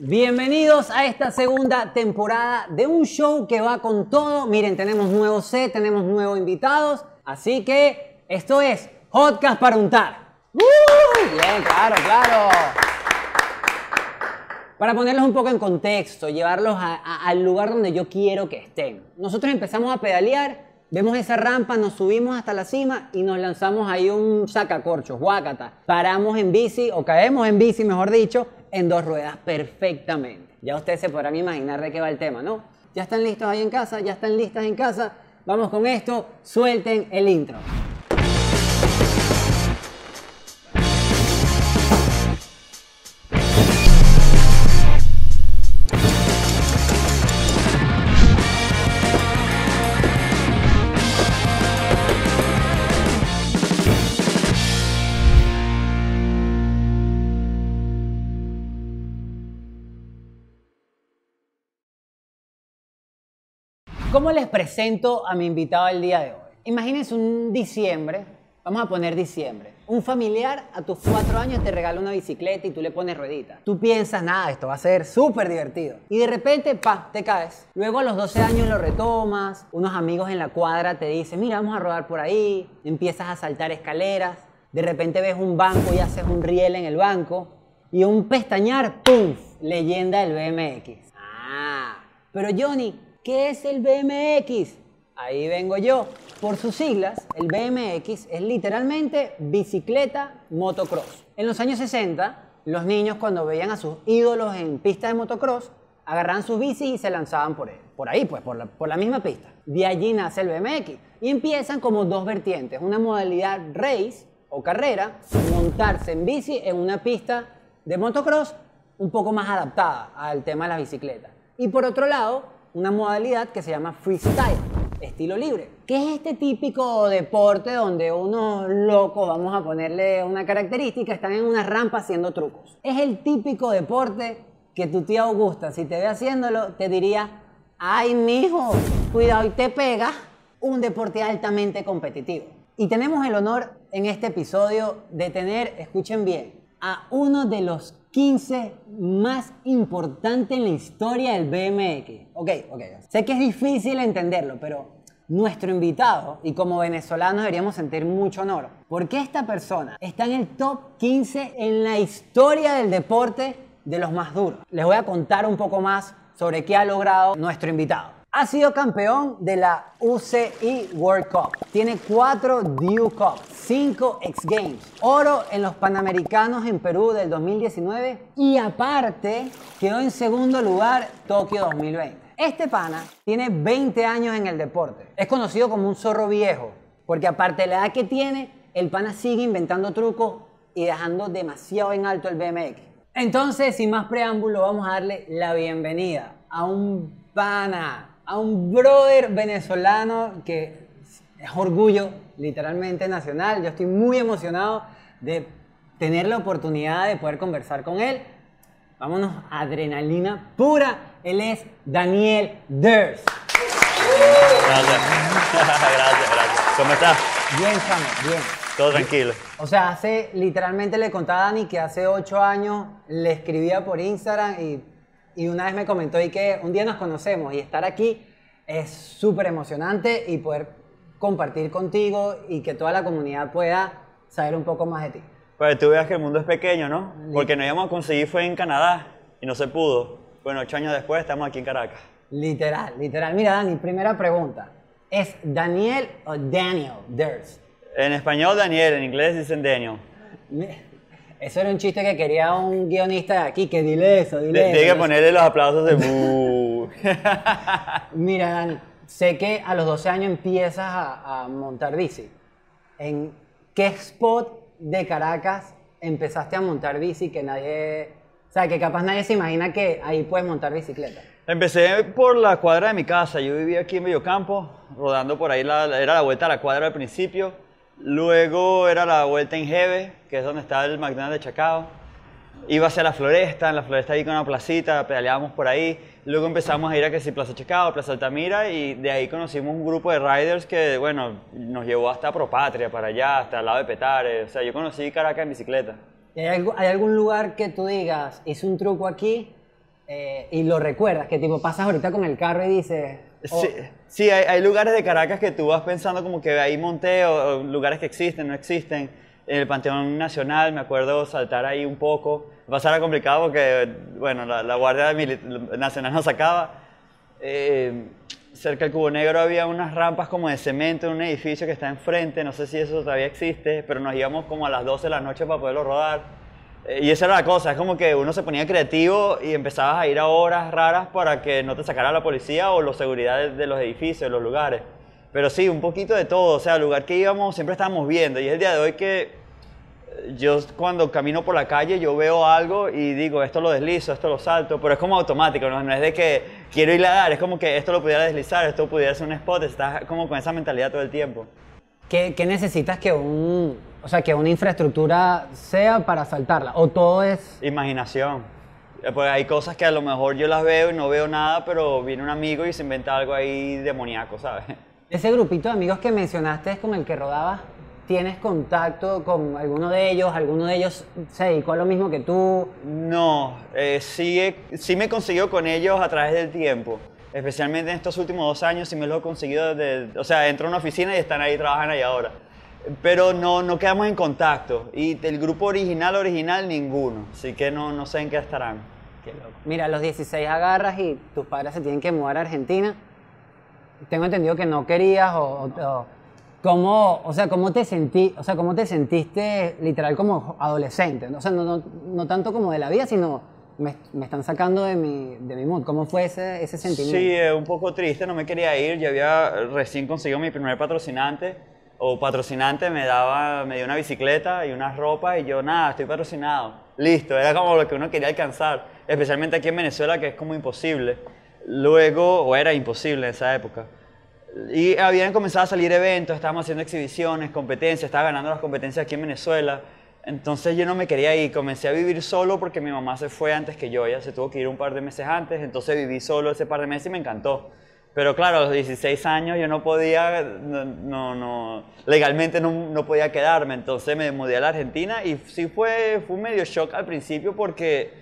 Bienvenidos a esta segunda temporada de un show que va con todo. Miren, tenemos nuevo set, tenemos nuevos invitados, así que esto es Podcast para untar. ¡Uh! Bien, claro, claro. Para ponerlos un poco en contexto, llevarlos al lugar donde yo quiero que estén. Nosotros empezamos a pedalear, vemos esa rampa, nos subimos hasta la cima y nos lanzamos ahí un sacacorchos, guácata. Paramos en bici, o caemos en bici, mejor dicho, en dos ruedas perfectamente. Ya ustedes se podrán imaginar de qué va el tema, ¿no? ¿Ya están listos ahí en casa? ¿Ya están listas en casa? Vamos con esto, suelten el intro. ¿Cómo les presento a mi invitado el día de hoy? Imagínense un diciembre, vamos a poner diciembre. Un familiar a tus cuatro años te regala una bicicleta y tú le pones ruedita. Tú piensas, nada, esto va a ser súper divertido. Y de repente, pa, te caes. Luego a los 12 años lo retomas, unos amigos en la cuadra te dicen, mira, vamos a rodar por ahí, empiezas a saltar escaleras, de repente ves un banco y haces un riel en el banco, y un pestañar, ¡pum! Leyenda del BMX. Ah, pero Johnny, ¿qué es el BMX? Ahí vengo yo. Por sus siglas, el BMX es literalmente bicicleta motocross. En los años 60, los niños cuando veían a sus ídolos en pista de motocross, agarraban sus bicis y se lanzaban por él. Por ahí, pues, por la, misma pista. De allí nace el BMX. Y empiezan como dos vertientes. Una modalidad race o carrera, montarse en bici en una pista de motocross un poco más adaptada al tema de la bicicleta. Y por otro lado, una modalidad que se llama freestyle, estilo libre, que es este típico deporte donde unos locos, vamos a ponerle una característica, están en una rampa haciendo trucos. Es el típico deporte que tu tía Augusta, si te ve haciéndolo, te diría, ay mijo, cuidado y te pega, un deporte altamente competitivo. Y tenemos el honor en este episodio de tener, escuchen bien, a uno de los 15 más importantes en la historia del BMX. Ok, ok. Sé que es difícil entenderlo, pero nuestro invitado, y como venezolanos deberíamos sentir mucho honor, porque esta persona está en el top 15 en la historia del deporte de los más duros. Les voy a contar un poco más sobre qué ha logrado nuestro invitado. Ha sido campeón de la UCI World Cup. Tiene cuatro DU Cup, cinco X Games, oro en los Panamericanos en Perú del 2019 y aparte quedó en segundo lugar Tokio 2020. Este pana tiene 20 años en el deporte. Es conocido como un zorro viejo, porque aparte de la edad que tiene, el pana sigue inventando trucos y dejando demasiado en alto el BMX. Entonces, sin más preámbulo, vamos a darle la bienvenida a un pana, a un brother venezolano que es orgullo literalmente nacional. Yo estoy muy emocionado de tener la oportunidad de poder conversar con él. Vámonos, adrenalina pura. Él es Daniel Ders. Gracias. gracias, gracias. ¿Cómo estás? Bien, chamo, bien. Todo tranquilo. O sea, hace, literalmente le contaba a Dani que hace ocho años le escribía por Instagram y, y una vez me comentó y que un día nos conocemos y estar aquí es súper emocionante y poder compartir contigo y que toda la comunidad pueda saber un poco más de ti. Pues tú veas que el mundo es pequeño, ¿no? Porque nos íbamos a conseguir fue en Canadá y no se pudo. Bueno, ocho años después estamos aquí en Caracas. Literal, literal. Mira, Dani, primera pregunta. ¿Es Daniel o Daniel Ders? En español Daniel, en inglés dicen Daniel. Eso era un chiste que quería un guionista de aquí, que dile eso, dile Tiene eso. que ¿no? ponerle los aplausos de "Bu". Mira, Dani, sé que a los 12 años empiezas a, a montar bici. ¿En qué spot de Caracas empezaste a montar bici que nadie... O sea, que capaz nadie se imagina que ahí puedes montar bicicleta? Empecé por la cuadra de mi casa. Yo vivía aquí en Mediocampo, rodando por ahí. La, era la vuelta a la cuadra al principio. Luego era la vuelta en Jeve, que es donde está el McDonald's de Chacao. Iba hacia la floresta, en la floresta con una placita, pedaleábamos por ahí. Luego empezamos a ir a que si Plaza Chacao, Plaza Altamira, y de ahí conocimos un grupo de riders que, bueno, nos llevó hasta Propatria, para allá, hasta el lado de Petare. O sea, yo conocí Caracas en bicicleta. ¿Y ¿Hay, algu- hay algún lugar que tú digas, hice un truco aquí eh, y lo recuerdas, que tipo pasas ahorita con el carro y dices... Sí, sí, hay, hay lugares de Caracas que tú vas pensando como que ahí monté, o, o lugares que existen, no existen. En el Panteón Nacional me acuerdo saltar ahí un poco. Pasar era complicado porque, bueno, la, la Guardia Nacional nos sacaba. Eh, cerca del Cubo Negro había unas rampas como de cemento en un edificio que está enfrente, no sé si eso todavía existe, pero nos íbamos como a las 12 de la noche para poderlo rodar. Eh, Y esa era la cosa, es como que uno se ponía creativo y empezabas a ir a horas raras para que no te sacara la policía o los seguridad de, los edificios, los lugares. Pero sí, un poquito de todo, o sea, el lugar que íbamos siempre estábamos viendo y es el día de hoy que eh, yo cuando camino por la calle yo veo algo y digo, esto lo deslizo, esto lo salto, pero es como automático, no, no es de que quiero ir a dar, es como que esto lo pudiera deslizar, esto pudiera ser un spot, estás como con esa mentalidad todo el tiempo. ¿Qué, qué necesitas que un, o sea, que una infraestructura sea para saltarla? ¿O todo es... Imaginación. Eh, Pues hay cosas que a lo mejor yo las veo y no veo nada, pero viene un amigo y se inventa algo ahí demoníaco, ¿sabes? Ese grupito de amigos que mencionaste es con el que rodabas, ¿tienes contacto con alguno de ellos? ¿Alguno de ellos se dedicó a lo mismo que tú? No, eh, sí, he- sí me he conseguido con ellos a través del tiempo. Especialmente en estos últimos dos años sí me lo he conseguido. De, o sea, entro a una oficina y están ahí, trabajan ahí ahora. Pero no, no quedamos en contacto. Y el grupo original, original, ninguno. Así que no, no sé en qué estarán. Qué loco. Mira, a los 16 agarras y tus padres se tienen que mudar a Argentina. Tengo entendido que no querías o, o- o- ¿cómo, o sea, cómo te sentí, o sea, cómo te sentiste literal como adolescente, ¿no? o sea, no, no, no tanto como de la vida, sino me, me están sacando de mi, de mi mood. ¿Cómo fue ese, ese sentimiento? Sí, eh, un poco triste, no me quería ir. Yo había recién conseguido mi primer patrocinante, o patrocinante me daba, me dio una bicicleta y unas ropas y yo, nada, estoy patrocinado. Listo, era como lo que uno quería alcanzar, especialmente aquí en Venezuela que es como imposible. Luego, o era imposible en esa época. Y habían comenzado a salir eventos, estábamos haciendo exhibiciones, competencias, estaba ganando las competencias aquí en Venezuela. Entonces yo no me quería ir, comencé a vivir solo porque mi mamá se fue antes que yo, ella se tuvo que ir un par de meses antes, entonces viví solo ese par de meses y me encantó. Pero claro, a los 16 años yo no podía, no, no, legalmente no, no podía quedarme, entonces me mudé a la Argentina y sí fue, fue un medio shock al principio porque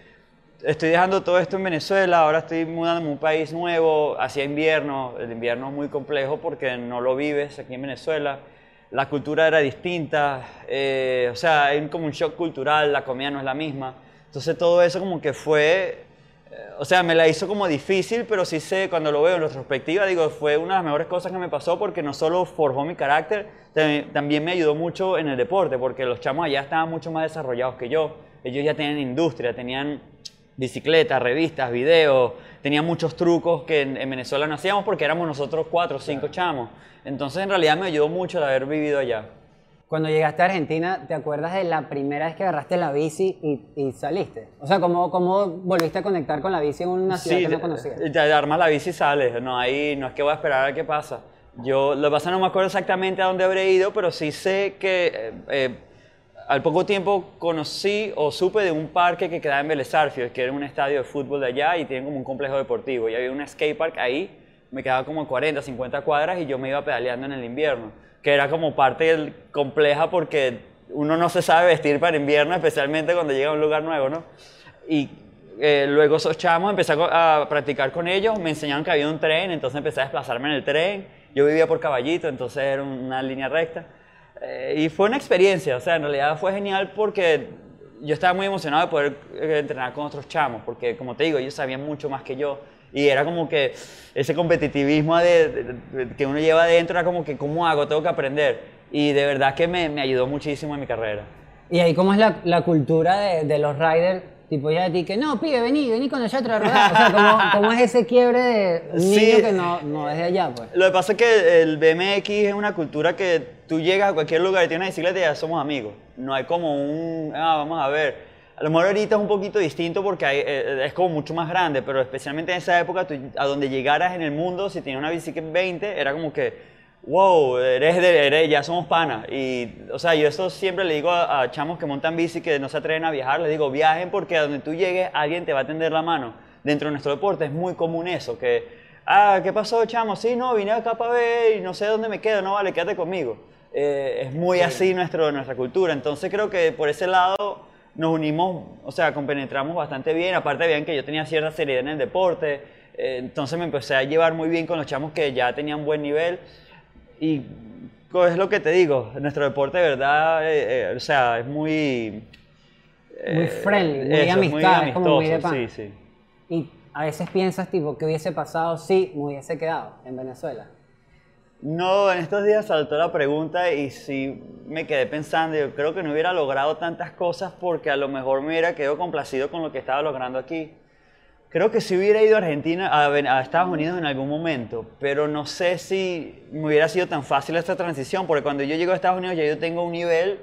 estoy dejando todo esto en Venezuela, ahora estoy mudándome a un país nuevo, hacia invierno, el invierno es muy complejo porque no lo vives aquí en Venezuela, la cultura era distinta, eh, o sea, hay como un shock cultural, la comida no es la misma, entonces todo eso como que fue, eh, o sea, me la hizo como difícil, pero sí sé, cuando lo veo en retrospectiva, digo, fue una de las mejores cosas que me pasó porque no solo forjó mi carácter, tam- también me ayudó mucho en el deporte, porque los chamos allá estaban mucho más desarrollados que yo, ellos ya tenían industria, tenían bicicletas, revistas, videos, tenía muchos trucos que en, en Venezuela no hacíamos porque éramos nosotros cuatro o cinco chamos. Entonces en realidad me ayudó mucho el haber vivido allá. Cuando llegaste a Argentina, ¿te acuerdas de la primera vez que agarraste la bici y, y saliste? O sea, ¿cómo, ¿cómo volviste a conectar con la bici en una ciudad que no conocías? te, te armas la bici y sales, no, ahí no es que voy a esperar a ver qué pasa. Yo, lo que pasa no me acuerdo exactamente a dónde habré ido, pero sí sé que eh, eh, al poco tiempo conocí o supe de un parque que quedaba en Vélez Sarsfield, que era un estadio de fútbol de allá y tienen como un complejo deportivo. Y había un skate park ahí, me quedaba como 40, 50 cuadras y yo me iba pedaleando en el invierno, que era como parte del- compleja porque uno no se sabe vestir para invierno, especialmente cuando llega a un lugar nuevo, ¿no? Y eh, luego esos chamos empecé a, a practicar con ellos, me enseñaron que había un tren, entonces empecé a desplazarme en el tren. Yo vivía por Caballito, entonces era una línea recta. Eh, y fue una experiencia, o sea, en realidad fue genial porque yo estaba muy emocionado de poder eh, entrenar con otros chamos, porque como te digo, ellos sabían mucho más que yo. Y era como que ese competitivismo de- que uno lleva adentro era como que, ¿cómo hago? Tengo que aprender. Y de verdad que me, ayudó muchísimo en mi carrera. ¿Y ahí cómo es la, cultura de los riders? Tipo, ya de ti que, no, pibe, vení, vení con nosotros a rodar. O sea, ¿cómo, cómo es ese quiebre de un Sí. niño que no, no es de allá, pues? Lo que pasa es que el BMX es una cultura que tú llegas a cualquier lugar y tienes una bicicleta y ya somos amigos. No hay como un, ah, vamos a ver. A lo mejor ahorita es un poquito distinto porque hay- eh, es como mucho más grande, pero especialmente en esa época, tú- a donde llegaras en el mundo, si tenías una bicicleta 20, era como que, wow, eres de, eres- ya somos panas. Y, o sea, yo eso siempre le digo a, a chamos que montan bici que no se atreven a viajar, les digo, viajen porque a donde tú llegues alguien te va a tender la mano. Dentro de nuestro deporte es muy común eso, que, ah, ¿qué pasó, chamo? Sí, no, vine acá para ver y no sé dónde me quedo, no, vale, quédate conmigo. Eh, es muy así nuestro, nuestra cultura, entonces creo que por ese lado nos unimos, o sea, compenetramos bastante bien. Aparte, veían que yo tenía cierta seriedad en el deporte. eh, entonces me empecé a llevar muy bien con los chamos que ya tenían buen nivel. Y co- es lo que te digo, nuestro deporte de verdad, eh, eh, o sea, es muy... Muy eh, friendly, muy eso, amistad, es como muy de amistoso, pana. Sí, sí. Y a veces piensas, tipo, ¿qué hubiese pasado si me hubiese quedado en Venezuela? No, en estos días saltó la pregunta y sí me quedé pensando, yo creo que no hubiera logrado tantas cosas porque a lo mejor me hubiera quedado complacido con lo que estaba logrando aquí. Creo que si hubiera ido a Argentina, a, a Estados Unidos en algún momento, pero no sé si me hubiera sido tan fácil esta transición, porque cuando yo llego a Estados Unidos ya yo tengo un nivel,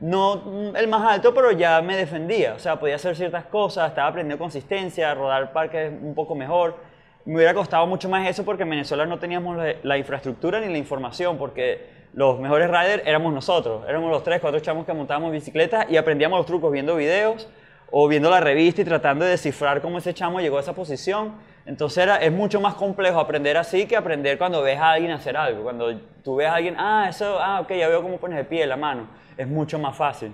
no mm, el más alto, pero ya me defendía, o sea, podía hacer ciertas cosas, estaba aprendiendo consistencia, rodar parques un poco mejor. Me hubiera costado mucho más eso porque en Venezuela no teníamos la, la infraestructura ni la información, porque los mejores riders éramos nosotros, éramos los tres, cuatro chamos que montábamos bicicletas y aprendíamos los trucos viendo videos o viendo la revista y tratando de descifrar cómo ese chamo llegó a esa posición. Entonces era, es mucho más complejo aprender así que aprender cuando ves a alguien hacer algo. Cuando tú ves a alguien, ah, eso, ah, ok, ya veo cómo pones el pie, la mano. Es mucho más fácil.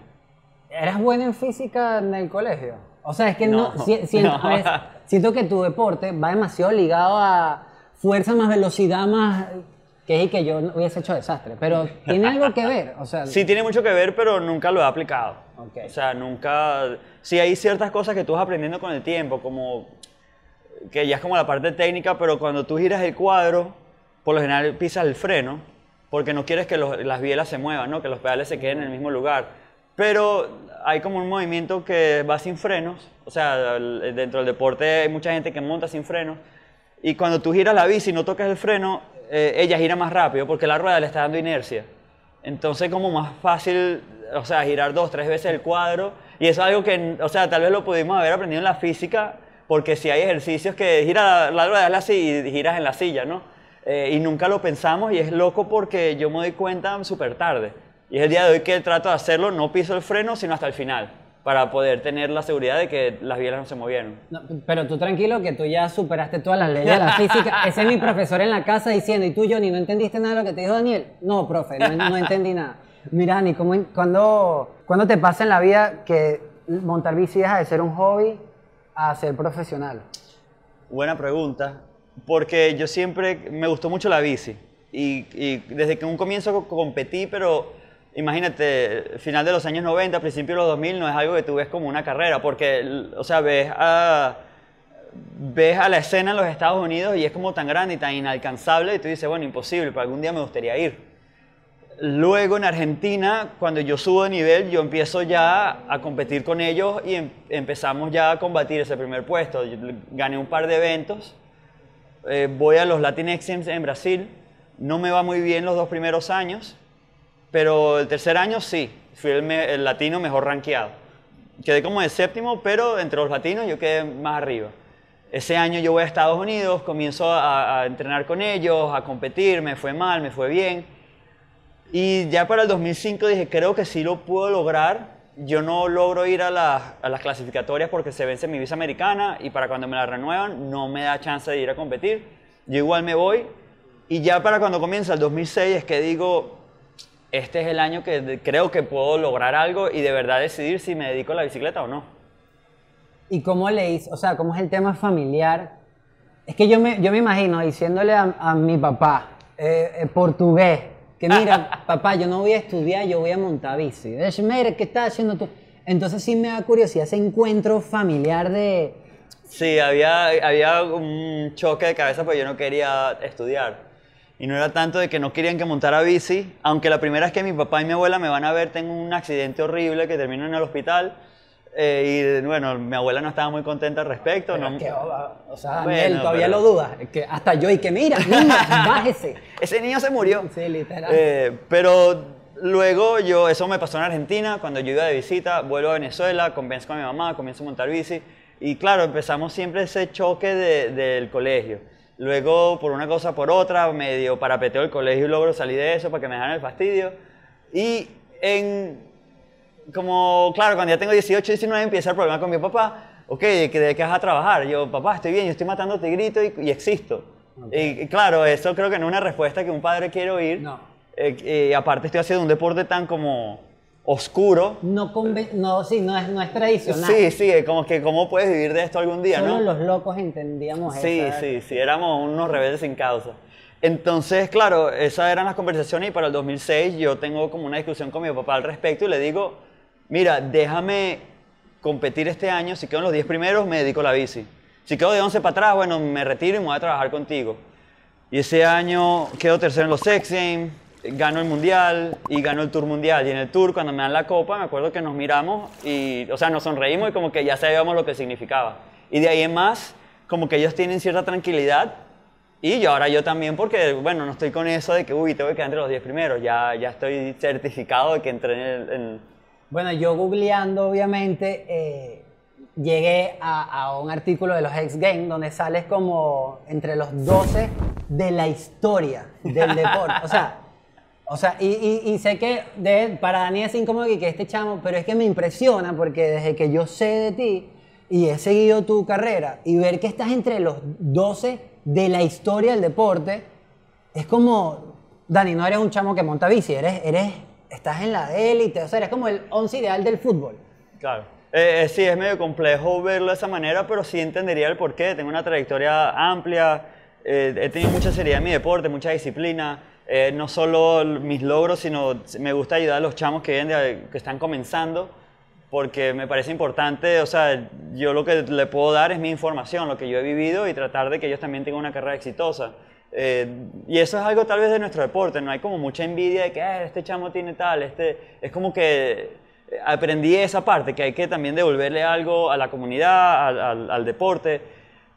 ¿Eras buena en física en el colegio? O sea, es que no, No, si- siento, no. siento que tu deporte va demasiado ligado a fuerza más velocidad más que es que yo hubiese hecho desastre, pero tiene algo que ver, o sea, Sí tiene mucho que ver, pero nunca lo he aplicado. Ok. O sea, nunca... Sí hay ciertas cosas que tú vas aprendiendo con el tiempo, como que ya es como la parte técnica, pero cuando tú giras el cuadro, por lo general pisas el freno, porque no quieres que los- las bielas se muevan, ¿no? que los pedales se queden en el mismo lugar. Pero hay como un movimiento que va sin frenos, o sea, dentro del deporte hay mucha gente que monta sin frenos, y cuando tú giras la bici y no tocas el freno, eh, ella gira más rápido porque la rueda le está dando inercia. Entonces como más fácil, o sea, girar dos, tres veces el cuadro. Y eso es algo que, o sea, tal vez lo pudimos haber aprendido en la física, porque si hay ejercicios que gira la, rueda así y giras en la silla, ¿no? Eh, y nunca lo pensamos y es loco porque yo me doy cuenta súper tarde. Y es el día de hoy que trato de hacerlo, no piso el freno, sino hasta el final, para poder tener la seguridad de que las bielas no se movieron. No, pero tú tranquilo que tú ya superaste todas las leyes de la física. Ese es mi profesor en la casa diciendo, ¿y tú, Johnny, no entendiste nada de lo que te dijo Daniel? No, profe, no, no entendí nada. Mira, Dani, ¿cómo, en- cuándo, te pasa en la vida que montar bici deja de ser un hobby a ser profesional? Buena pregunta, porque yo siempre me gustó mucho la bici y, desde que un comienzo co- competí, pero imagínate, final de los años 90, principio de los 2000 no es algo que tú ves como una carrera, porque, o sea, ves a, ves a la escena en los Estados Unidos y es como tan grande y tan inalcanzable y tú dices, bueno, imposible, pero algún día me gustaría ir. Luego en Argentina, cuando yo subo de nivel, yo empiezo ya a competir con ellos y em- empezamos ya a combatir ese primer puesto. Yo gané un par de eventos, eh, voy a los Latin X Games en Brasil, no me va muy bien los dos primeros años, pero el tercer año sí, fui el, latino mejor rankeado. Quedé como de séptimo, pero entre los latinos yo quedé más arriba. Ese año yo voy a Estados Unidos, comienzo a entrenar con ellos, a competir, me fue mal, me fue bien. Y ya para el 2005 dije, creo que sí lo puedo lograr. Yo no logro ir a, las- a las clasificatorias porque se vence mi visa americana y para cuando me la renuevan no me da chance de ir a competir. Yo igual me voy y ya para cuando comienza el 2006 es que digo, este es el año que creo que puedo lograr algo y de verdad decidir si me dedico a la bicicleta o no. ¿Y cómo le? O sea, ¿cómo es el tema familiar? Es que yo me, yo me imagino diciéndole a, a mi papá, eh, eh, portugués, que mira, papá, yo no voy a estudiar, yo voy a montar bici. Es, mira, ¿qué estás haciendo tú? Entonces sí me da curiosidad ese encuentro familiar de... Sí, había, había un choque de cabeza porque yo no quería estudiar. Y no era tanto de que no querían que montara bici, aunque la primera vez que mi papá y mi abuela me van a ver, tengo un accidente horrible que termino en el hospital. Eh, y bueno, mi abuela no estaba muy contenta al respecto. Pero no- es que, o, o sea, Bueno, Daniel, todavía pero- lo dudas. Es que hasta yo, y que mira, niña, bájese. Ese niño se murió. Sí, literal. Eh, pero luego yo, eso me pasó en Argentina, cuando yo iba de visita, vuelvo a Venezuela, convenzo a mi mamá, comienzo a montar bici. Y claro, empezamos siempre ese choque de- del colegio. Luego, por una cosa por otra, medio parapeteo el colegio y logro salir de eso para que me dejaran el fastidio. Y en, como, claro, cuando ya tengo 18, 19, empieza el problema con mi papá. Ok, ¿de qué, de qué vas a trabajar? Yo, papá, estoy bien, yo estoy matando tigritos y, y existo. Y, y claro, eso creo que no es una respuesta que un padre quiere oír. No. Eh, y aparte estoy haciendo un deporte tan como oscuro. No, no, sí, no es, no es tradicional. Sí, sí, como que cómo puedes vivir de esto algún día, Solo ¿no? los locos entendíamos Sí, eso. sí, sí, éramos unos rebeldes sin causa. Entonces, claro, esas eran las conversaciones y para el 2006 yo tengo como una discusión con mi papá al respecto y le digo, mira, déjame competir este año, si quedo en los 10 primeros me dedico a la bici. Si quedo de 11 para atrás, bueno, me retiro y me voy a trabajar contigo. Y ese año quedo tercero en los X Games, gano el Mundial y gano el Tour Mundial. Y en el Tour, cuando me dan la copa, me acuerdo que nos miramos y, o sea, nos sonreímos y como que ya sabíamos lo que significaba. Y de ahí en más, como que ellos tienen cierta tranquilidad y yo ahora yo también, porque, bueno, no estoy con eso de que, uy, tengo que quedar entre los 10 primeros. Ya, ya estoy certificado de que entré en- Bueno, yo googleando, obviamente, eh, llegué a, un artículo de los X Games donde sales como entre los 12 de la historia del deporte. O sea, o sea y, sé que para Dani es incómodo que, que este chamo, pero es que me impresiona porque desde que yo sé de ti y he seguido tu carrera y ver que estás entre los 12 de la historia del deporte, es como, Dani, no eres un chamo que monta bici, eres, estás en la élite, o sea, eres como el once ideal del fútbol. Claro. Eh, eh, sí, es medio complejo verlo de esa manera, pero sí entendería el porqué. Tengo una trayectoria amplia, eh, he tenido mucha seriedad en mi deporte, mucha disciplina. Eh, no solo mis logros, sino me gusta ayudar a los chamos que, de- que están comenzando, porque me parece importante, o sea, yo lo que le puedo dar es mi información, lo que yo he vivido y tratar de que ellos también tengan una carrera exitosa. Eh, y eso es algo tal vez de nuestro deporte, no hay como mucha envidia de que "Ah, este chamo tiene tal, este, es como que eh, aprendí esa parte, que hay que también devolverle algo a la comunidad, al, al- al deporte.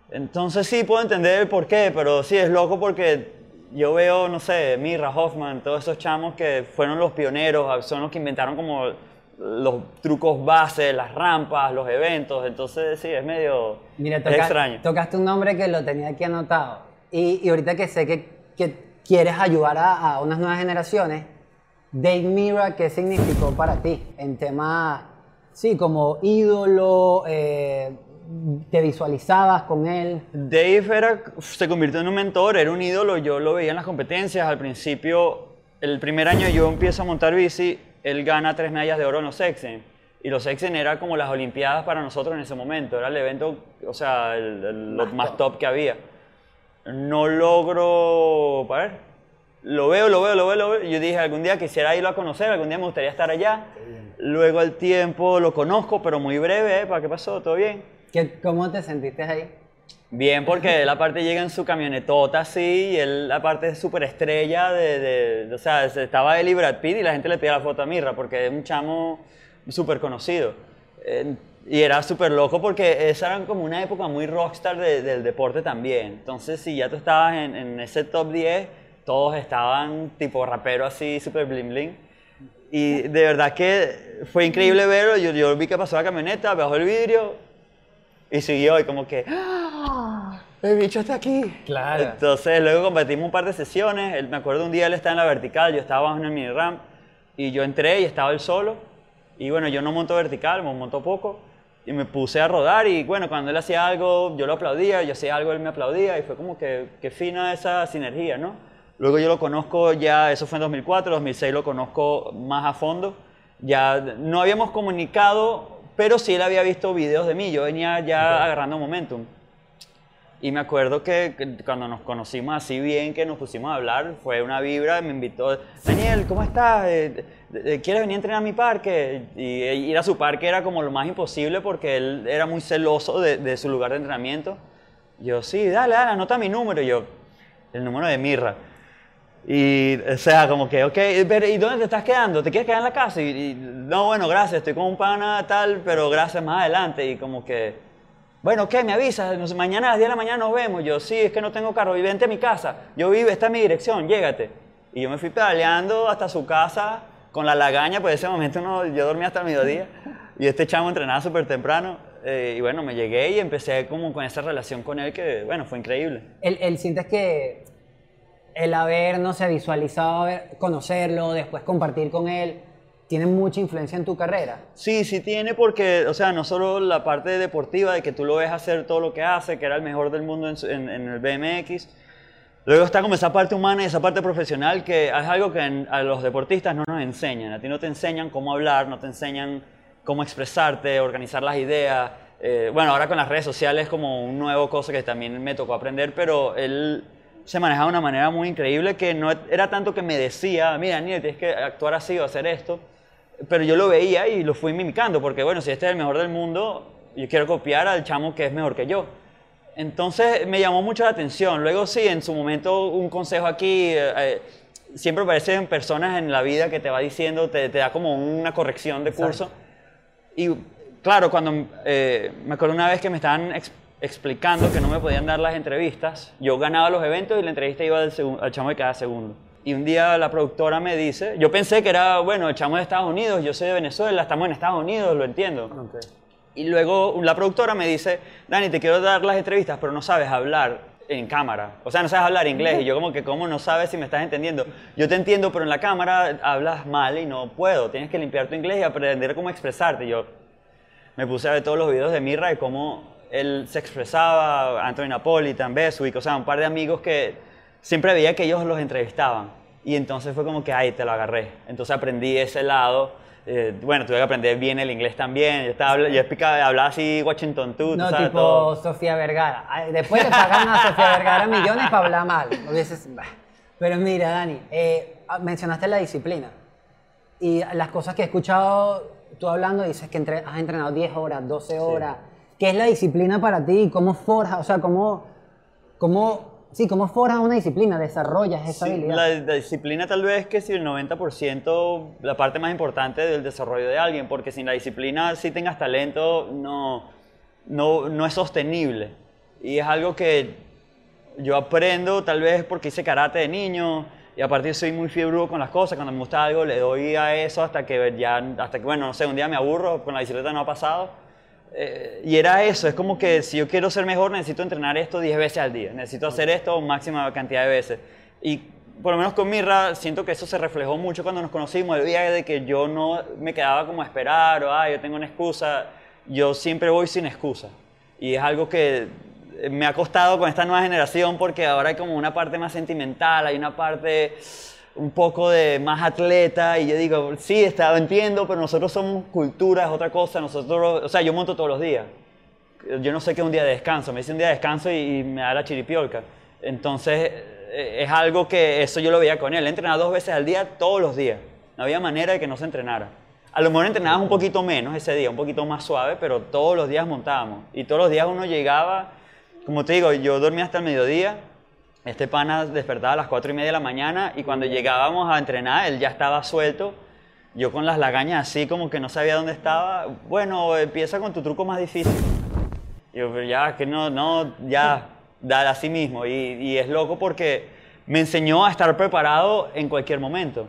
Entonces sí puedo entender el por qué, pero sí es loco porque yo veo, no sé, Mirra, Hoffman, todos esos chamos que fueron los pioneros, son los que inventaron como los trucos base, las rampas, los eventos, entonces sí, es medio Mira, toca- extraño. tocaste un nombre que lo tenía aquí anotado. Y, y ahorita que sé que, que quieres ayudar a, a unas nuevas generaciones, Dave Mira, ¿qué significó para ti? En tema, sí, como ídolo, eh, te visualizabas con él. Dave era, se convirtió en un mentor, era un ídolo, yo lo veía en las competencias, al principio, el primer año yo empiezo a montar bici, él gana tres medallas de oro en los Exen, y los Exen era como las Olimpiadas para nosotros en ese momento, era el evento, o sea, el, el- lo más top que había. No logro, a ver, lo veo, lo veo, lo veo, lo veo, yo dije, algún día quisiera irlo a conocer, algún día me gustaría estar allá, luego al tiempo lo conozco, pero muy breve, ¿eh? ¿para qué pasó? ¿Todo bien? ¿Qué, ¿Cómo te sentiste ahí? Bien, porque él aparte llega en su camionetota así, y él aparte es súper estrella de, de- de- O sea, estaba él y Brad Pitt y la gente le pedía la foto a Mirra porque es un chamo súper conocido. Eh, y era súper loco porque esa era como una época muy rockstar de- del deporte también. Entonces, si ya tú estabas en, en ese top 10, todos estaban tipo rapero así, súper bling bling. Y de verdad que fue increíble verlo. Yo, yo vi que pasó la camioneta, bajó el vidrio y siguió y como que... ¡Ah! El bicho está aquí. Claro. Entonces luego competimos un par de sesiones. Él- me acuerdo un día él estaba en la vertical, yo estaba abajo en el mini ramp y yo entré y estaba él solo. Y bueno, yo no monto vertical, me monto poco. Y me puse a rodar y bueno, cuando él hacía algo, yo lo aplaudía, yo hacía algo, él me aplaudía y fue como que, que fina esa sinergia, ¿no? Luego yo lo conozco ya, eso fue en 2004, 2006 lo conozco más a fondo. Ya no habíamos comunicado, pero sí él había visto videos de mí, yo venía ya agarrando momentum. Y me acuerdo que, cuando nos conocimos así bien, que nos pusimos a hablar, fue una vibra, me invitó, Daniel, ¿cómo estás? Eh, ¿Quieres venir a entrenar a mi parque? Y ir a su parque era como lo más imposible porque él era muy celoso de, de su lugar de entrenamiento. Yo, sí, dale, dale, anota mi número. Y yo, el número de Mirra. Y, o sea, como que, ok, pero ¿y dónde te estás quedando? ¿Te quieres quedar en la casa? Y, y, no, bueno, gracias, estoy con un pana tal, pero gracias más adelante. Y como que, bueno, ¿qué? ¿Me avisas? Mañana a las 10 de la mañana nos vemos. Yo, sí, es que no tengo carro. Y vente a mi casa. Yo vivo, esta es mi dirección, llégate. Y yo me fui pedaleando hasta su casa con la lagaña, pues ese momento no, yo dormía hasta el mediodía. Y este chamo entrenaba súper temprano. eh, y bueno, me llegué y empecé como con esa relación con él que, bueno, fue increíble. El, el sientes que el haber, no sé, visualizado, conocerlo, después compartir con él, tiene mucha influencia en tu carrera. Sí, sí tiene porque, o sea, no solo la parte deportiva de que tú lo ves hacer todo lo que hace, que era el mejor del mundo en, en- en el BMX, Luego está como esa parte humana y esa parte profesional que es algo que en- a los deportistas no nos enseñan. A ti no te enseñan cómo hablar, no te enseñan cómo expresarte, organizar las ideas. Eh, bueno, ahora con las redes sociales es como un nuevo cosa que también me tocó aprender, pero él se manejaba de una manera muy increíble que no era tanto que me decía, mira, Daniel, tienes que actuar así o hacer esto, pero yo lo veía y lo fui mimicando, porque bueno, si este es el mejor del mundo, yo quiero copiar al chamo que es mejor que yo. Entonces me llamó mucho la atención. Luego sí, en su momento un consejo aquí, eh, eh, siempre aparecen personas en la vida que te va diciendo, te, te da como una corrección de curso. Y claro, cuando eh, me acuerdo una vez que me estaban ex- explicando que no me podían dar las entrevistas, yo ganaba los eventos y la entrevista iba al, al chamo de cada segundo. Y un día la productora me dice, yo pensé que era, bueno, el chamo de Estados Unidos, yo soy de Venezuela, estamos en Estados Unidos, lo entiendo. Y luego la productora me dice, Dani, te quiero dar las entrevistas, pero no sabes hablar en cámara. O sea, no sabes hablar inglés. Y yo como que, ¿cómo no sabes si me estás entendiendo? Yo te entiendo, pero en la cámara hablas mal y no puedo. Tienes que limpiar tu inglés y aprender cómo expresarte. Yo me puse a ver todos los videos de Mirra de cómo él se expresaba, Anthony Napolitan, Beswick, o sea, un par de amigos que siempre veía que ellos los entrevistaban. Y entonces fue como que, ay, te lo agarré. Entonces aprendí ese lado. Eh, bueno, tuve que aprender bien el inglés también. Yo, estaba, yo explicaba, hablaba así Washington tú, No, tú sabes, tipo todo. Sofía Vergara. Después le pagan a Sofía Vergara millones para hablar mal. Pero mira, Dani, eh, mencionaste la disciplina. Y las cosas que he escuchado tú hablando, dices que entre- has entrenado 10 horas, 12 horas. ¿Qué es la disciplina para ti? ¿Cómo forja? O sea, ¿cómo, cómo, sí, cómo forjas una disciplina? ¿Desarrollas esa Sí, habilidad? la, la disciplina tal vez que si el 90% la parte más importante del desarrollo de alguien, porque sin la disciplina, si tengas talento, no, no, no es sostenible. Y es algo que yo aprendo tal vez porque hice karate de niño y aparte soy muy fiebre con las cosas, cuando me gusta algo le doy a eso hasta que ya, hasta que bueno, no sé, un día me aburro, con la bicicleta no ha pasado. Eh, y era eso, es como que si yo quiero ser mejor necesito entrenar esto 10 veces al día, necesito hacer esto máxima cantidad de veces. Y por lo menos con Mirra siento que eso se reflejó mucho cuando nos conocimos, el día de que yo no me quedaba como a esperar o, ah, yo tengo una excusa, yo siempre voy sin excusa. Y es algo que eh, me ha costado con esta nueva generación porque ahora hay como una parte más sentimental, hay una parte un poco de más atleta y yo digo, sí, está, entiendo, pero nosotros somos cultura, es otra cosa, nosotros, o sea, yo monto todos los días. Yo no sé qué es un día de descanso, me dice un día de descanso y, me da la chiripiolca. Entonces, eh, es algo que eso yo lo veía con él. Entrenaba dos veces al día, todos los días. No había manera de que no se entrenara. A lo mejor entrenabas un poquito menos ese día, un poquito más suave, pero todos los días montábamos. Y todos los días uno llegaba, como te digo, yo dormía hasta el mediodía, este pana despertaba a las 4 y media de la mañana y cuando llegábamos a entrenar, él ya estaba suelto. Yo con las lagañas así como que no sabía dónde estaba. Bueno, empieza con tu truco más difícil. Y yo, pero ya, que no, no, ya, dale así mismo. Y, y es loco porque me enseñó a estar preparado en cualquier momento.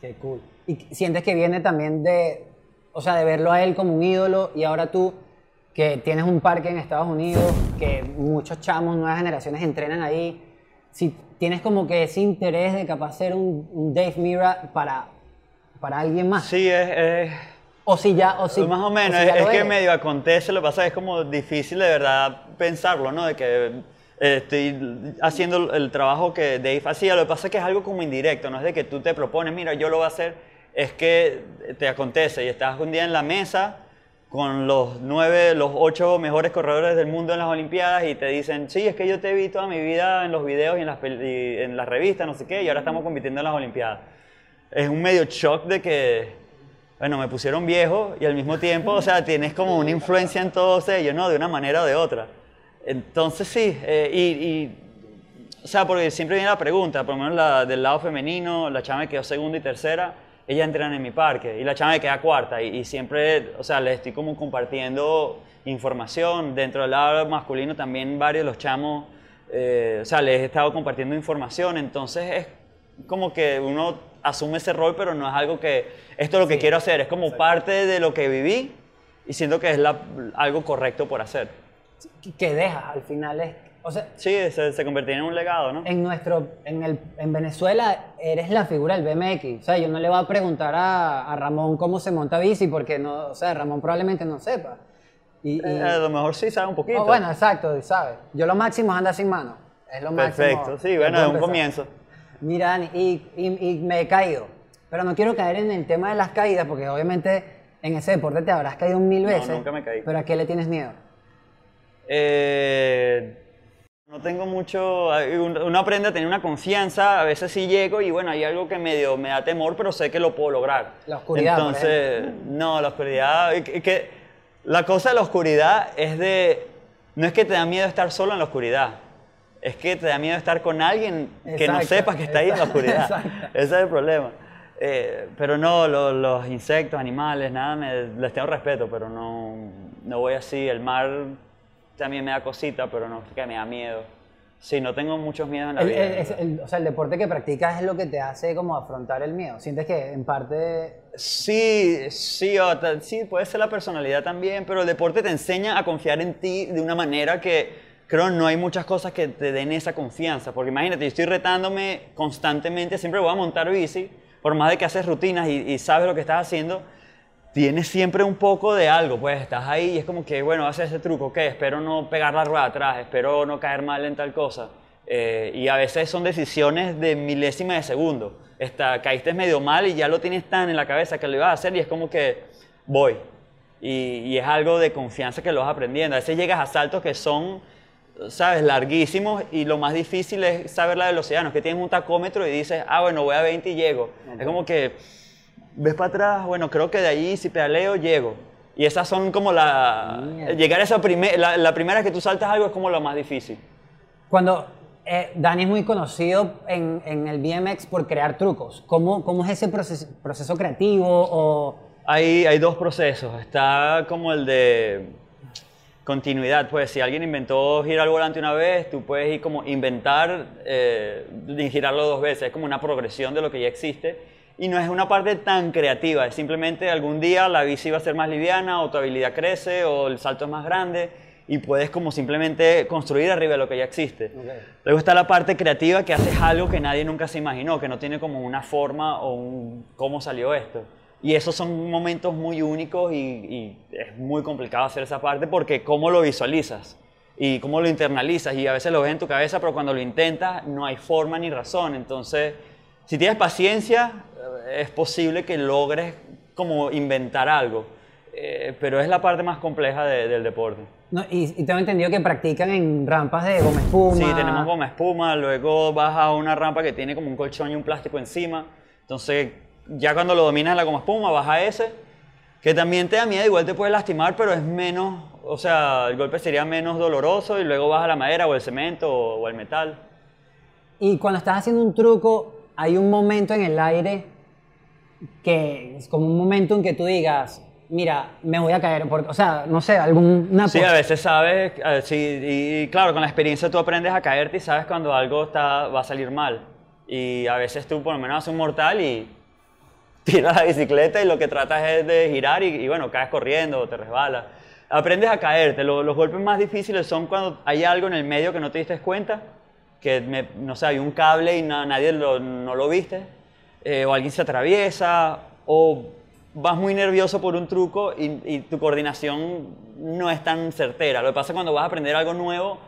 Qué cool. Y sientes que viene también de, o sea, de verlo a él como un ídolo y ahora tú que tienes un parque en Estados Unidos, que muchos chamos, nuevas generaciones entrenan ahí, si tienes como que ese interés de capaz ser un, un Dave Mira para, para alguien más. Sí, es, es- O si ya, o si... más o menos, si es, que medio acontece, lo que pasa es como difícil de verdad pensarlo, ¿no? De que eh, estoy haciendo el, el trabajo que Dave hacía, lo que pasa es que es algo como indirecto, no es de que tú te propones, mira, yo lo voy a hacer, es que te acontece y estás un día en la mesa con los nueve, los ocho mejores corredores del mundo en las Olimpiadas y te dicen, sí, es que yo te vi toda mi vida en los videos y en las, y revistas, no sé qué, y ahora estamos compitiendo en las Olimpiadas. Es un medio shock de que, bueno, me pusieron viejo y al mismo tiempo, o sea, tienes como una influencia en todos ellos, ¿no? De una manera o de otra. Entonces sí, eh, y, y, o sea, porque siempre viene la pregunta, por lo menos del lado femenino, la chama que quedó segunda y tercera, ella entrenan en mi parque y la chama que queda cuarta y, y siempre, o sea, les estoy como compartiendo información. Dentro del lado masculino también varios de los chamos, eh, o sea, les he estado compartiendo información, entonces es como que uno asume ese rol, pero no es algo que, esto es lo que quiero hacer, es como parte de lo que viví y siento que es la- algo correcto por hacer. que dejas al final es, o sea, Sí, se, se convertiría en un legado, ¿no? en nuestro, en, el, en Venezuela eres la figura del BMX. O sea, yo no le voy a preguntar a, a Ramón cómo se monta bici porque no, o sea, Ramón probablemente no sepa. Y, y- Eh, a lo mejor sí sabe un poquito. Oh, bueno, exacto, ¿sabes? Yo lo máximo es andar sin mano. Es lo máximo. Perfecto, sí, bueno, es un comienzo. Mira, Dani, y, y- y me he caído. Pero no quiero caer en el tema de las caídas, porque obviamente en ese deporte te habrás caído mil No, veces. nunca me caí. Pero ¿a qué le tienes miedo? Eh, no tengo mucho, uno aprende a tener una confianza, a veces sí llego y bueno, hay algo que medio me da temor, pero sé que lo puedo lograr. La oscuridad, por Entonces, no, la oscuridad, que, que la cosa de la oscuridad es de, no es que te da miedo estar solo en la oscuridad, es que te da miedo estar con alguien que no sepa que está ahí en la oscuridad. exacto. Ese es el problema. Eh, pero no, lo- los insectos, animales, nada, me- les tengo respeto, pero no, no voy así. El mar también me da cosita, pero no es que me da miedo. Sí, no tengo muchos miedos en la El- vida. el- es- el- o sea, el deporte que practicas es lo que te hace como afrontar el miedo. Sientes que en parte... Sí, sí, o sí, puede ser la personalidad también, pero el deporte te enseña a confiar en ti de una manera que creo no hay muchas cosas que te den esa confianza. Porque imagínate, yo estoy retándome constantemente, siempre voy a montar bici, por más de que haces rutinas y, y sabes lo que estás haciendo, tienes siempre un poco de algo, pues estás ahí y es como que, bueno, haces ese truco, ¿qué? Espero no pegar la rueda atrás, espero no caer mal en tal cosa. Eh, y a veces son decisiones de milésimas de segundo. Está, caíste medio mal y ya lo tienes tan en la cabeza que lo ibas a hacer y es como que voy. Y, y es algo de confianza que lo vas aprendiendo. A veces llegas a saltos que son, sabes, larguísimos y lo más difícil es saber la velocidad. No es que tienes un tacómetro y dices, ah, bueno, voy a 20 y llego. Es como que ves para atrás, bueno, creo que de allí si pedaleo llego. Y esas son como la... Mierda. Llegar a esa primera... La, la primera que tú saltas algo es como lo más difícil. Cuando eh, Dani es muy conocido en, en el BMX por crear trucos, ¿cómo, cómo es ese proceso, proceso creativo? O, Hay, hay dos procesos. Está como el de continuidad. Pues si alguien inventó girar volante una vez, tú puedes ir como inventar eh, girarlo dos veces. Es como una progresión de lo que ya existe. Y no es una parte tan creativa. Es simplemente algún día la bici va a ser más liviana o tu habilidad crece o el salto es más grande y puedes como simplemente construir arriba de lo que ya existe. Luego está la parte creativa que haces algo que nadie nunca se imaginó, que no tiene como una forma o un cómo salió esto. Y esos son momentos muy únicos y, y es muy complicado hacer esa parte porque cómo lo visualizas y cómo lo internalizas y a veces lo ves en tu cabeza, pero cuando lo intentas no hay forma ni razón. Entonces, si tienes paciencia, es posible que logres como inventar algo, Eh, pero es la parte más compleja de- del deporte. no, y, y tengo entendido que practican en rampas de goma espuma. Sí, tenemos goma espuma, luego vas a una rampa que tiene como un colchón y un plástico encima. Entonces, ya cuando lo dominas la goma espuma, vas a ese, que también te da miedo, igual te puede lastimar, pero es menos, o sea, el golpe sería menos doloroso y luego vas a la madera o el cemento o, o el metal. Y cuando estás haciendo un truco, hay un momento en el aire que es como un momento en que tú digas, mira, me voy a caer. Porque, o sea, no sé, alguna Sí, a veces sabes, eh, sí, y, y claro, con la experiencia tú aprendes a caerte y sabes cuando algo está, va a salir mal. Y a veces tú por lo menos haces un mortal y tiras la bicicleta y lo que tratas es de girar y, y bueno, caes corriendo o te resbalas. Aprendes a caerte. Lo- los golpes más difíciles son cuando hay algo en el medio que no te diste cuenta, que me- no sé, hay un cable y na- nadie lo, no lo viste, eh, o alguien se atraviesa, o vas muy nervioso por un truco y, tu coordinación no es tan certera. Lo que pasa cuando vas a aprender algo nuevo,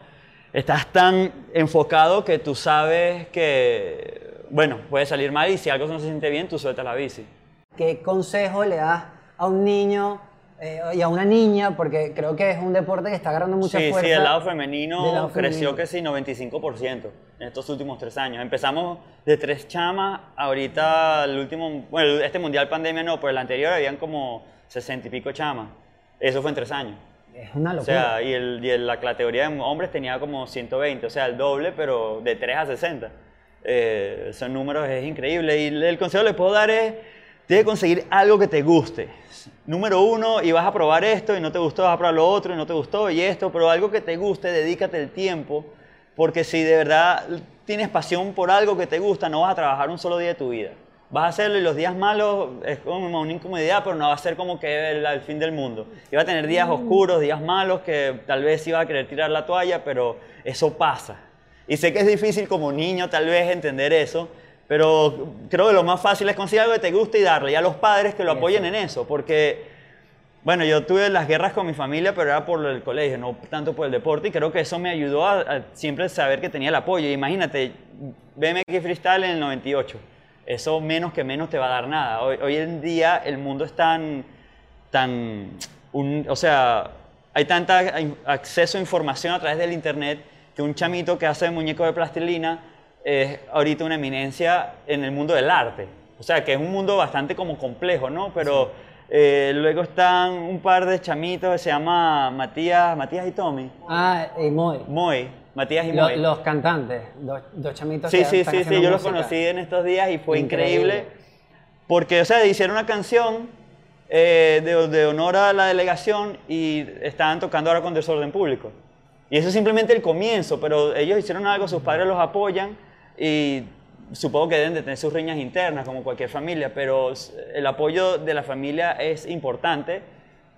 estás tan enfocado que tú sabes que, bueno, puede salir mal y si algo no se siente bien, tú sueltas la bici. ¿Qué consejo le das a un niño eh, y a una niña? Porque creo que es un deporte que está agarrando mucha Sí, fuerza. sí, el lado femenino del lado creció femenino. que sí, 95% en estos últimos tres años. Empezamos de tres chamas, ahorita el último, bueno, este mundial pandemia no, pero el anterior habían como 60 y pico chamas. Eso fue en tres años. Es una O locura. sea, y, el, y el- la categoría de hombres tenía como 120, o sea, el doble, pero de 3 a 60. Eh, son números, es increíble. Y el consejo que le puedo dar es, tienes que conseguir algo que te guste. Número uno, y vas a probar esto, y no te gustó, vas a probar lo otro, y no te gustó, y esto, pero algo que te guste, dedícate el tiempo, porque si de verdad tienes pasión por algo que te gusta, no vas a trabajar un solo día de tu vida. Vas a hacerlo y los días malos es como una incomodidad, pero no va a ser como que el, fin del mundo. Y va a tener días oscuros, días malos, que tal vez va a querer tirar la toalla, pero eso pasa. Y sé que es difícil como niño tal vez entender eso, pero creo que lo más fácil es conseguir algo que te guste y darle. Y a los padres que lo apoyen en eso, porque Bueno, yo tuve las guerras con mi familia, pero era por el colegio, no tanto por el deporte, y creo que eso me ayudó a, a siempre saber que tenía el apoyo. Imagínate, BMX Freestyle en el 98, eso menos que menos te va a dar nada. Hoy, hoy en día el mundo es tan, tan, un- o sea, hay tanta acceso a información a través del internet que un chamito que hace muñecos de plastilina es ahorita una eminencia en el mundo del arte. O sea, que es un mundo bastante como complejo, ¿no? Pero eh, luego están un par de chamitos que se llama Matías, Matías y Tommy. Ah, y Moy. Moy, Matías y Moy. los cantantes, dos, dos chamitos Sí, que sí, están sí, sí, yo los conocí en estos días y fue Increíble. increíble. porque, o sea, hicieron una canción eh, de, de honor a la delegación y estaban tocando ahora con desorden público. Y eso es simplemente el comienzo, pero ellos hicieron algo, sus padres los apoyan y supongo que deben de tener sus riñas internas como cualquier familia, pero el apoyo de la familia es importante.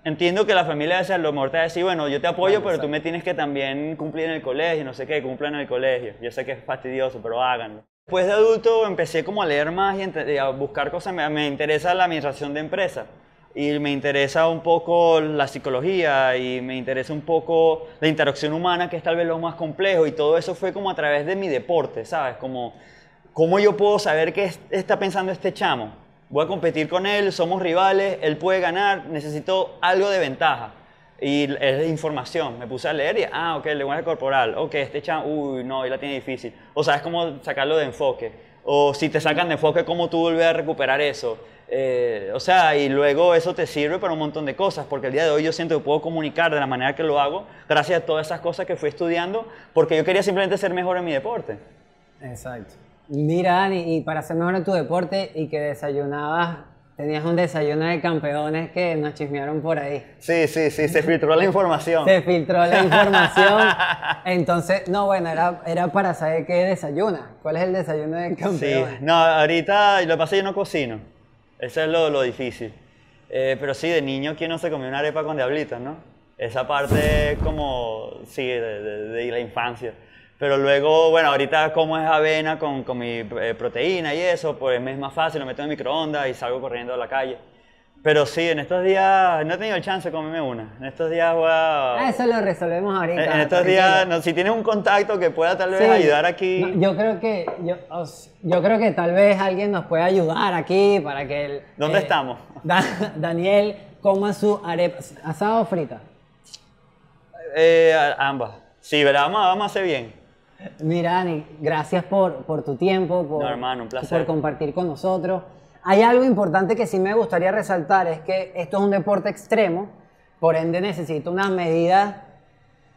Entiendo que la familia a veces lo mejor te va a decir, bueno, yo te apoyo, pero tú exacto. me tienes que también cumplir en el colegio, no sé qué, cumplan en el colegio. Yo sé que es fastidioso, pero háganlo. Después de adulto empecé como a leer más y a buscar cosas. Me, me interesa la administración de empresas y me interesa un poco la psicología y me interesa un poco la interacción humana, que es tal vez lo más complejo. Y todo eso fue como a través de mi deporte, ¿sabes? Como, ¿cómo yo puedo saber qué es- está pensando este chamo? Voy a competir con él, somos rivales, él puede ganar, necesito algo de ventaja. Y es información. Me puse a leer y, ah, ok, lenguaje corporal. Ok, este chamo, uy, no, él la tiene difícil. O sabes cómo sacarlo de enfoque. O si te sacan de enfoque, cómo tú volver a recuperar eso. Eh, o sea, y luego eso te sirve para un montón de cosas, porque el día de hoy yo siento que puedo comunicar de la manera que lo hago, gracias a todas esas cosas que fui estudiando, porque yo quería simplemente ser mejor en mi deporte. Exacto. Mira, Dani, y para ser mejor en tu deporte y que desayunabas, tenías un desayuno de campeones que nos chismearon por ahí. Sí, sí, sí, se filtró la información. Se filtró la información. Entonces, no, bueno, era, era para saber qué desayuna. ¿Cuál es el desayuno de Sí, campeones? no, ahorita lo que pasa es que yo no cocino. Eso es lo, lo difícil. Eh, pero sí, de niño, ¿quién no se comió una arepa con diablitos, no? Esa parte como, sí, de la infancia. Pero luego, bueno, ahorita como es avena con, con mi eh, proteína y eso, pues me es más fácil, lo meto en el microondas y salgo corriendo a la calle. Pero sí, en estos días no he tenido el chance de comerme una. En estos días voy a... Ah, eso lo resolvemos ahorita. en, en estos días, no, si tienes un contacto que pueda tal vez Sí. ayudar aquí... No, yo creo que yo, creo que tal vez alguien nos puede ayudar aquí para que el, ¿Dónde eh, estamos? Da- Daniel coma su arepa asado o frita. Eh, ambas. Sí, ¿verdad? Vamos, vamos a hacer bien. Mira, Dani, gracias por, por tu tiempo, por, No, hermano, un placer. por compartir con nosotros. Hay algo importante que sí me gustaría resaltar, es que esto es un deporte extremo, por ende necesita unas medidas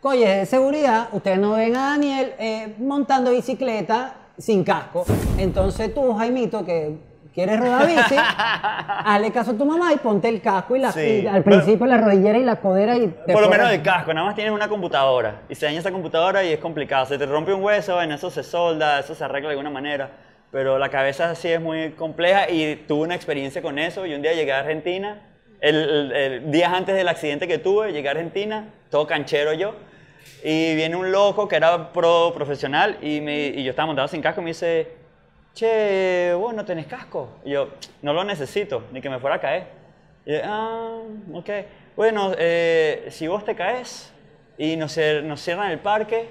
oye, de seguridad. Ustedes no ven a Daniel eh, montando bicicleta sin casco. Entonces tú, Jaimito, que quieres rodar bici, hazle caso a tu mamá y ponte el casco y, la, Sí. y al principio la rodillera y la codera y te Por lo menos el casco, nada más tienes una computadora y se daña esa computadora y es complicado. Se te rompe un hueso, bueno, eso se solda, eso se arregla de alguna manera. Pero la cabeza sí es muy compleja y tuve una experiencia con eso. Y un día llegué a Argentina, el, el- el- días antes del accidente que tuve, llegué a Argentina, todo canchero yo. Y viene un loco que era pro profesional y, me, y yo estaba montado sin casco y me dice, che, vos no tenés casco. Y yo, no lo necesito, ni que me fuera a caer. Y yo, ah, ok. Bueno, eh, si vos te caes y nos, nos cierran el parque,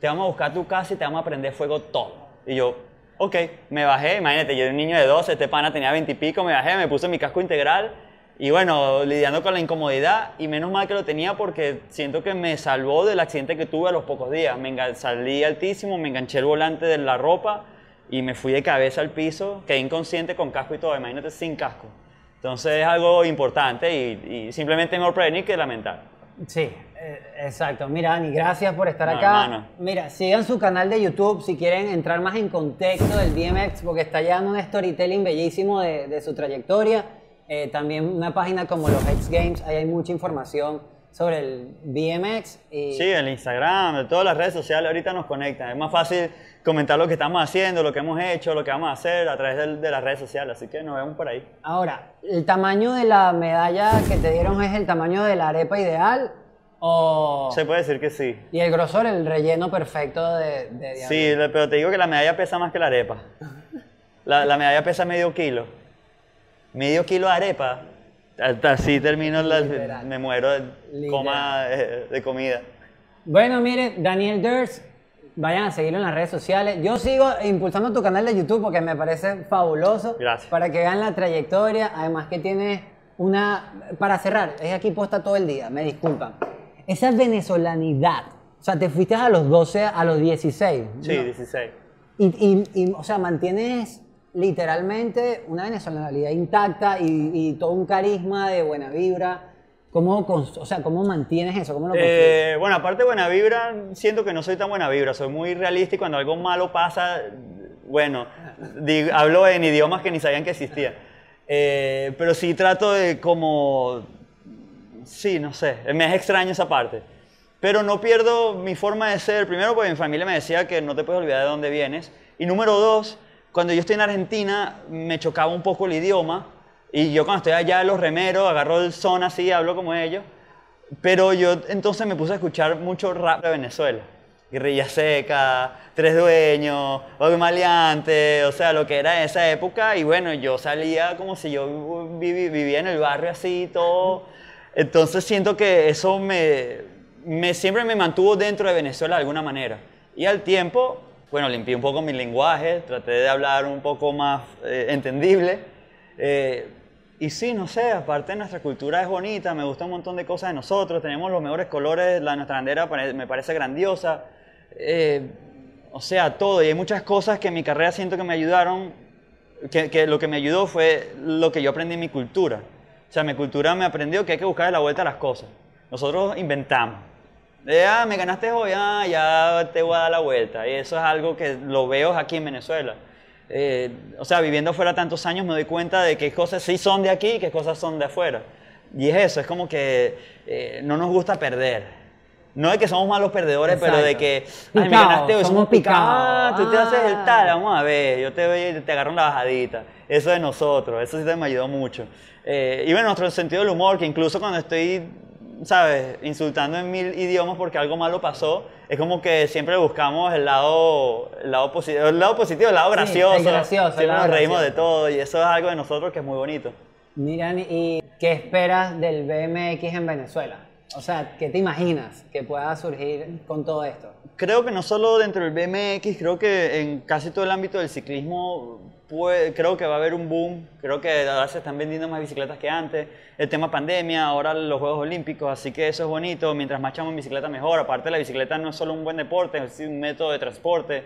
te vamos a buscar tu casa y te vamos a prender fuego todo. Y yo, ok, me bajé, imagínate, yo era un niño de 12, este pana tenía 20 y pico, me bajé, me puse mi casco integral y bueno, lidiando con la incomodidad y menos mal que lo tenía porque siento que me salvó del accidente que tuve a los pocos días. Me salí altísimo, me enganché el volante de la ropa y me fui de cabeza al piso, quedé inconsciente con casco y todo, imagínate sin casco. Entonces es algo importante y, y simplemente mejor prevenir que lamentar. Sí, eh, exacto. Mira, Dani, gracias por estar No, acá. hermano. Mira, sigan su canal de YouTube si quieren entrar más en contexto del BMX, porque está llevando un storytelling bellísimo de, de su trayectoria. Eh, también una página como los X Games, ahí hay mucha información sobre el BMX. Y, Sí, el Instagram, de todas las redes sociales ahorita nos conectan. Es más fácil comentar lo que estamos haciendo, lo que hemos hecho, lo que vamos a hacer a través de, las redes sociales. Así que nos vemos por ahí. Ahora, ¿el tamaño de la medalla que te dieron es el tamaño de la arepa ideal? O... Se puede decir que sí. Y el grosor, el relleno perfecto de, de. Sí, pero te digo que la medalla pesa más que la arepa. La, la medalla pesa medio kilo. Medio kilo de arepa. Hasta Así termino, la- me muero de, coma, eh, de comida. Bueno, miren, Daniel Durs, vayan a seguirlo en las redes sociales. Yo sigo impulsando tu canal de YouTube porque me parece fabuloso. Gracias. Para que vean la trayectoria, además que tienes una... Para cerrar, es aquí posta todo el día, me disculpan. Esa venezolanidad, o sea, te fuiste a los 12, a los 16. Sí, ¿no? 16. Y, y- y, o sea, mantienes literalmente una venezolanidad intacta y, y todo un carisma de buena vibra. ¿Cómo, o sea, ¿cómo mantienes eso? ¿Cómo lo? Eh, bueno, aparte de buena vibra, siento que no soy tan buena vibra, soy muy realista y cuando algo malo pasa, bueno, digo- hablo en idiomas que ni sabían que existían. Eh, pero sí trato de como, sí, no sé, me es extraño esa parte. Pero no pierdo mi forma de ser, primero porque mi familia me decía que no te puedes olvidar de dónde vienes. Y número dos, cuando yo estoy en Argentina me chocaba un poco el idioma. Y yo cuando estoy allá los remeros, agarro el son así, hablo como ellos. Pero yo entonces me puse a escuchar mucho rap de Venezuela. Guerrilla Seca, Tres Dueños, Bobby Maleante, o sea, lo que era esa época. Y bueno, yo salía como si yo vivi- vivía en el barrio así, todo. Entonces siento que eso me, me- siempre me mantuvo dentro de Venezuela de alguna manera. Y al tiempo, bueno, limpié un poco mi lenguaje, traté de hablar un poco más eh, entendible. Eh, y sí, no sé, aparte nuestra cultura es bonita, me gusta un montón de cosas de nosotros, tenemos los mejores colores, la, nuestra bandera me parece grandiosa. Eh, o sea, todo. Y hay muchas cosas que en mi carrera siento que me ayudaron, que, lo que me ayudó fue lo que yo aprendí en mi cultura. O sea, mi cultura me aprendió que hay que buscar la vuelta a las cosas. Nosotros inventamos. Ah, me ganaste hoy, ah, ya te voy a dar la vuelta. Y eso es algo que lo veo aquí en Venezuela. Eh, o sea, viviendo fuera tantos años me doy cuenta de qué cosas sí son de aquí y qué cosas son de afuera. Y es eso, es como que eh, no nos gusta perder. No de que somos malos perdedores, pero de Exacto. que ay, me ganaste hoy, somos picados. Ah, tú te haces el Ah. tal, vamos a ver, yo te te agarro en la bajadita. Eso de nosotros, eso sí me ayudó mucho. Eh, y bueno, nuestro sentido del humor, que incluso cuando estoy, ¿sabes?, insultando en mil idiomas porque algo malo pasó, es como que siempre buscamos el lado, el lado, positivo, el lado positivo, el lado Sí, el gracioso. gracioso, el siempre lado nos reímos de gracioso. todo y eso es algo de nosotros que es muy bonito. Miran, ¿y qué esperas del BMX en Venezuela? O sea, ¿qué te imaginas que pueda surgir con todo esto? Creo que no solo dentro del BMX, creo que en casi todo el ámbito del ciclismo puede- creo que va a haber un boom. Creo que ahora se están vendiendo más bicicletas que antes. El tema pandemia, ahora los Juegos Olímpicos, así que eso es bonito. Mientras más chamo en bicicleta, mejor. Aparte, la bicicleta no es solo un buen deporte, es un método de transporte.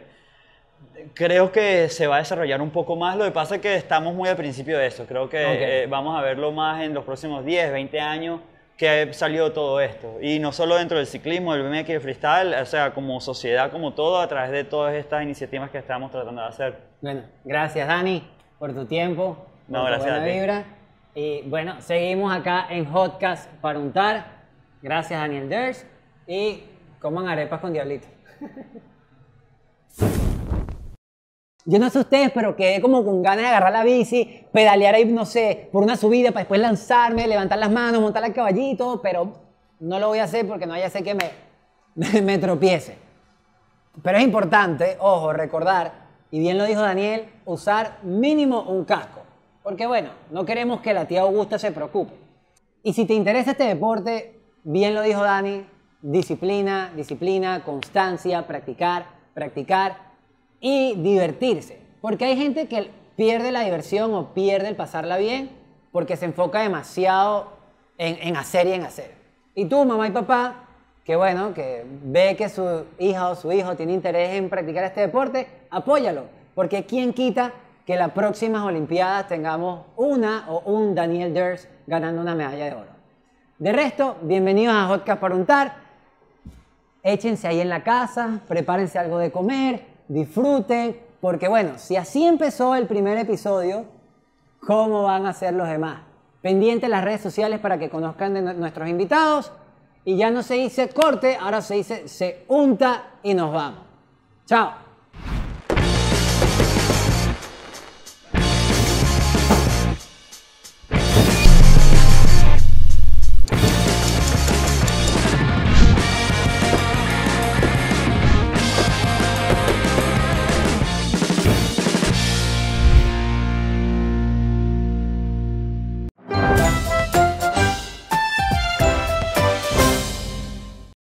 Creo que se va a desarrollar un poco más. Lo que pasa es que estamos muy al principio de eso. Creo que Ok. eh, vamos a verlo más en los próximos 10, 20 años que salió todo esto. Y no solo dentro del ciclismo, del BMX y el freestyle, o sea, como sociedad, como todo, a través de todas estas iniciativas que estamos tratando de hacer. Bueno, gracias Dani por tu tiempo, por No, tu gracias buena a ti. vibra. Y bueno, seguimos acá en Hotcast para untar. Gracias Daniel Ders y coman arepas con diablito. Yo no sé ustedes, pero quedé como con ganas de agarrar la bici, pedalear ahí, no sé, por una subida para después lanzarme, levantar las manos, montar al caballito, pero no lo voy a hacer porque no vaya a ser que me, me tropiece. Pero es importante, ojo, recordar, y bien lo dijo Daniel, usar mínimo un casco. Porque bueno, no queremos que la tía Augusta se preocupe. Y si te interesa este deporte, bien lo dijo Dani, disciplina, disciplina, constancia, practicar, practicar y divertirse. Porque hay gente que pierde la diversión o pierde el pasarla bien porque se enfoca demasiado en, en hacer y en hacer. Y tú, mamá y papá, que bueno, que ve que su hija o su hijo tiene interés en practicar este deporte, apóyalo. Porque quién quita que las próximas Olimpiadas tengamos una o un Daniel Ders ganando una medalla de oro. De resto, bienvenidos a Hotcast para untar. Échense ahí en la casa, prepárense algo de comer, disfruten, porque bueno, si así empezó el primer episodio, ¿cómo van a ser los demás? Pendiente las redes sociales para que conozcan de nu- nuestros invitados. Y ya no se dice corte, ahora se dice se unta y nos vamos. Chao.